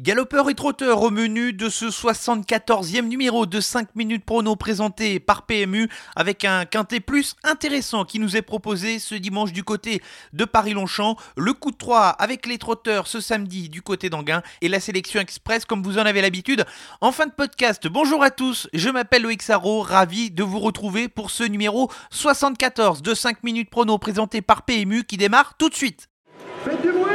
Galopeur et trotteur au menu de ce 74e numéro de 5 minutes prono présenté par PMU avec un quintet plus intéressant qui nous est proposé ce dimanche du côté de Paris-Longchamp, le coup de 3 avec les trotteurs ce samedi du côté d'Anguin et la sélection express comme vous en avez l'habitude. En fin de podcast, bonjour à tous, je m'appelle Loïc Sarro, ravi de vous retrouver pour ce numéro 74 de 5 minutes prono présenté par PMU qui démarre tout de suite. Faites du bruit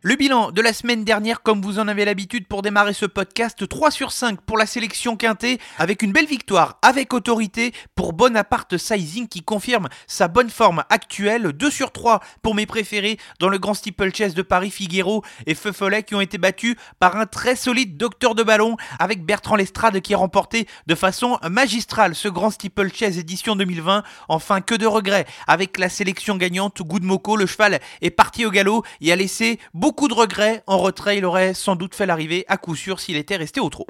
Le bilan de la semaine dernière, comme vous en avez l'habitude pour démarrer ce podcast, 3 sur 5 pour la sélection quintée, avec une belle victoire avec autorité pour Bonaparte Sizing qui confirme sa bonne forme actuelle, 2 sur 3 pour mes préférés dans le grand steeplechase de Paris, Figuero et Feu Follet qui ont été battus par un très solide docteur de ballon avec Bertrand Lestrade qui a remporté de façon magistrale ce grand steeplechase édition 2020. Enfin, que de regrets avec la sélection gagnante Good Moko, le cheval est parti au galop et a laissé beaucoup beaucoup de regrets. En retrait, il aurait sans doute fait l'arrivée à coup sûr s'il était resté au trot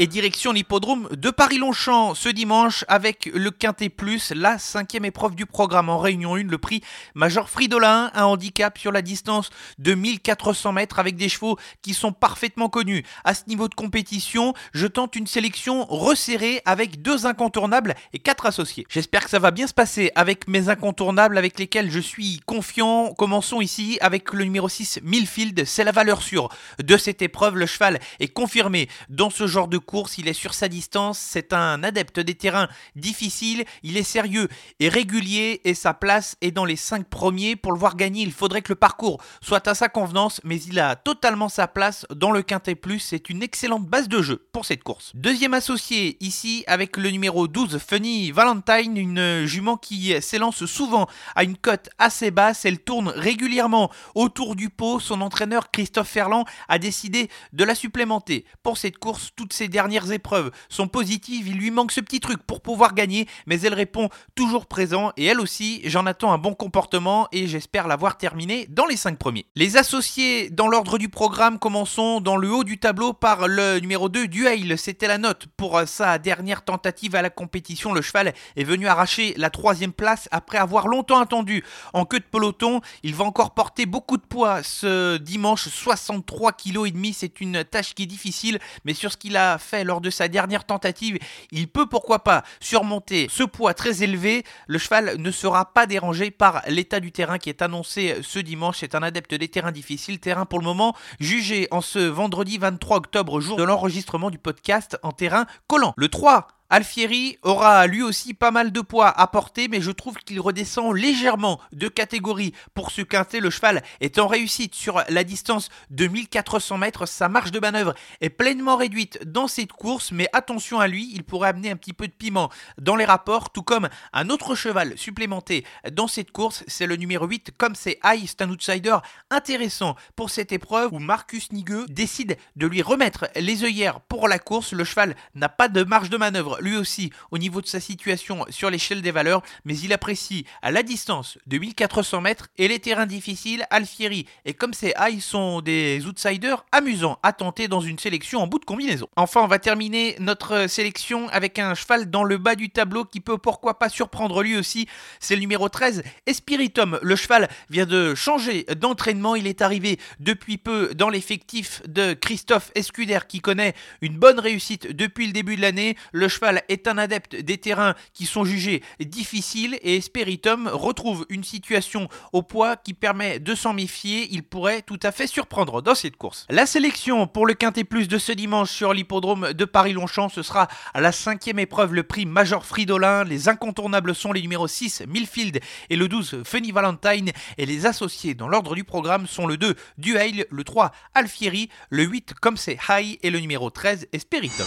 et direction l'hippodrome de Paris-Longchamp ce dimanche avec le Quintet Plus, la cinquième épreuve du programme en Réunion 1, le prix Major Fridolin, un handicap sur la distance de 1400 mètres avec des chevaux qui sont parfaitement connus. À ce niveau de compétition, je tente une sélection resserrée avec deux incontournables et quatre associés. J'espère que ça va bien se passer avec mes incontournables avec lesquels je suis confiant. Commençons ici avec le numéro 6, Milfield. C'est la valeur sûre de cette épreuve. Le cheval est confirmé dans ce genre de course, il est sur sa distance, c'est un adepte des terrains difficiles, il est sérieux et régulier et sa place est dans les 5 premiers. Pour le voir gagner, il faudrait que le parcours soit à sa convenance, mais il a totalement sa place dans le Quintet c'est une excellente base de jeu pour cette course. Deuxième associé ici avec le numéro 12, Funny Valentine, une jument qui s'élance souvent à une cote assez basse, elle tourne régulièrement autour du pot, son entraîneur Christophe Ferland a décidé de la supplémenter. Pour cette course, toutes ces dernières épreuves sont positives, il lui manque ce petit truc pour pouvoir gagner, mais elle répond toujours présent et elle aussi, j'en attends un bon comportement et j'espère l'avoir terminé dans les 5 premiers. Les associés dans l'ordre du programme, commençons dans le haut du tableau par le numéro 2, Duhail, c'était la note pour sa dernière tentative à la compétition. Le cheval est venu arracher la troisième place après avoir longtemps attendu en queue de peloton. Il va encore porter beaucoup de poids ce dimanche, 63 kg et demi, c'est une tâche qui est difficile, mais sur ce qu'il a fait lors de sa dernière tentative, il peut pourquoi pas surmonter ce poids très élevé. Le cheval ne sera pas dérangé par l'état du terrain qui est annoncé ce dimanche. C'est un adepte des terrains difficiles, terrain pour le moment jugé en ce vendredi 23 octobre, jour de l'enregistrement du podcast en terrain collant. Le 3 Alfieri aura lui aussi pas mal de poids à porter, mais je trouve qu'il redescend légèrement de catégorie pour ce quintet. Le cheval est en réussite sur la distance de 1400 mètres. Sa marge de manœuvre est pleinement réduite dans cette course, mais attention à lui, il pourrait amener un petit peu de piment dans les rapports, tout comme un autre cheval supplémenté dans cette course. C'est le numéro 8, comme c'est High, c'est un outsider intéressant pour cette épreuve où Marcus Nigueux décide de lui remettre les œillères pour la course. Le cheval n'a pas de marge de manœuvre lui aussi au niveau de sa situation sur l'échelle des valeurs, mais il apprécie à la distance de 1400 mètres et les terrains difficiles. Alfieri et comme ses high sont des outsiders amusants à tenter dans une sélection en bout de combinaison. Enfin, on va terminer notre sélection avec un cheval dans le bas du tableau qui peut pourquoi pas surprendre lui aussi. C'est le numéro 13, Espiritum. Le cheval vient de changer d'entraînement. Il est arrivé depuis peu dans l'effectif de Christophe Escuder qui connaît une bonne réussite depuis le début de l'année. Le cheval est un adepte des terrains qui sont jugés difficiles et Spiritum retrouve une situation au poids qui permet de s'en méfier. Il pourrait tout à fait surprendre dans cette course. La sélection pour le Quintet Plus de ce dimanche sur l'hippodrome de Paris-Longchamp, ce sera à la cinquième épreuve le prix Major Fridolin. Les incontournables sont les numéros 6 Milfield et le 12 Funny Valentine et les associés dans l'ordre du programme sont le 2 Duhail, le 3 Alfieri, le 8 comme c'est High et le numéro 13 Espiritum.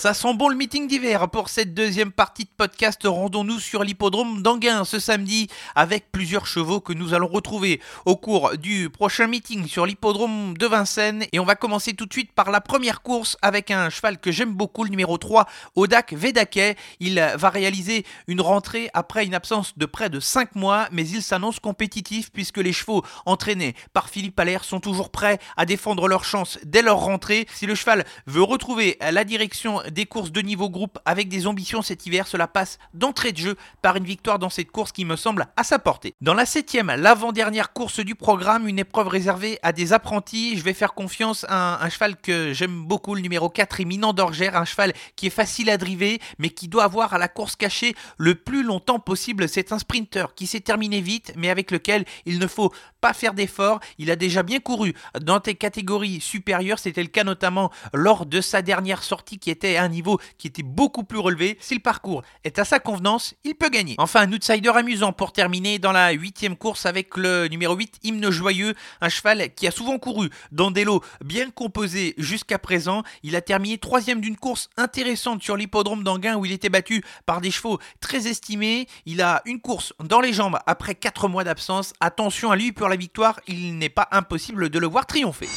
Ça sent bon le meeting d'hiver. Pour cette deuxième partie de podcast, rendons-nous sur l'hippodrome d'Anguin ce samedi avec plusieurs chevaux que nous allons retrouver au cours du prochain meeting sur l'hippodrome de Vincennes. Et on va commencer tout de suite par la première course avec un cheval que j'aime beaucoup, le numéro 3, Odak Vedake. Il va réaliser une rentrée après une absence de près de 5 mois, mais il s'annonce compétitif puisque les chevaux entraînés par Philippe Allaire sont toujours prêts à défendre leur chance dès leur rentrée. Si le cheval veut retrouver la direction des courses de niveau groupe avec des ambitions cet hiver, cela passe d'entrée de jeu par une victoire dans cette course qui me semble à sa portée. Dans la septième, l'avant-dernière course du programme, une épreuve réservée à des apprentis, je vais faire confiance à un, cheval que j'aime beaucoup, le numéro 4, éminent d'Orgère, un cheval qui est facile à driver, mais qui doit avoir à la course cachée le plus longtemps possible. C'est un sprinter qui s'est terminé vite, mais avec lequel il ne faut pas faire d'efforts. Il a déjà bien couru dans des catégories supérieures, c'était le cas notamment lors de sa dernière sortie qui était un niveau qui était beaucoup plus relevé. Si le parcours est à sa convenance, il peut gagner. Enfin, un outsider amusant pour terminer dans la huitième course avec le numéro 8, Hymne Joyeux, un cheval qui a souvent couru dans des lots bien composés jusqu'à présent. Il a terminé troisième d'une course intéressante sur l'hippodrome d'Anguin où il était battu par des chevaux très estimés. Il a une course dans les jambes après 4 mois d'absence. Attention à lui pour la victoire, il n'est pas impossible de le voir triompher.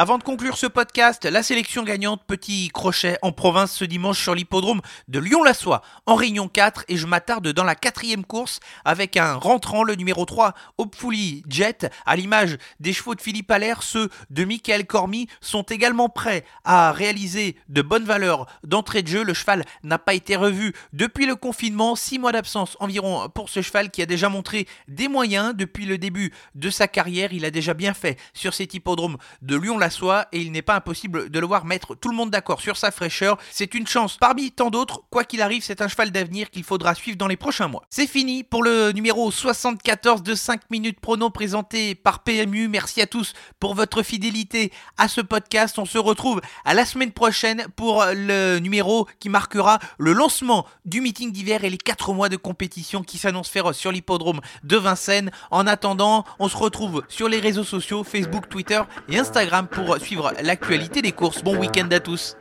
Avant de conclure ce podcast, la sélection gagnante, petit crochet en province ce dimanche sur l'hippodrome de Lyon-la-Soie en Réunion 4 et je m'attarde dans la quatrième course avec un rentrant, le numéro 3, Hopefully Jet, à l'image des chevaux de Philippe Allaire, ceux de Michael Cormy sont également prêts à réaliser de bonnes valeurs d'entrée de jeu. Le cheval n'a pas été revu depuis le confinement, 6 mois d'absence environ pour ce cheval qui a déjà montré des moyens depuis le début de sa carrière. Il a déjà bien fait sur cet hippodrome de Lyon-la soi et il n'est pas impossible de le voir mettre tout le monde d'accord sur sa fraîcheur. C'est une chance parmi tant d'autres. Quoi qu'il arrive, c'est un cheval d'avenir qu'il faudra suivre dans les prochains mois. C'est fini pour le numéro 74 de 5 minutes prono présenté par PMU. Merci à tous pour votre fidélité à ce podcast. On se retrouve à la semaine prochaine pour le numéro qui marquera le lancement du meeting d'hiver et les 4 mois de compétition qui s'annoncent féroce sur l'hippodrome de Vincennes. En attendant, on se retrouve sur les réseaux sociaux Facebook, Twitter et Instagram pour suivre l'actualité des courses. Bon week-end à tous.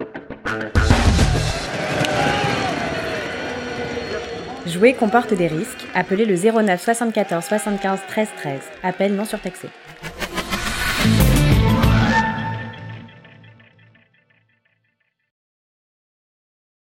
Jouer comporte des risques. Appelez le 09 74 75 13 13. Appel non surtaxé.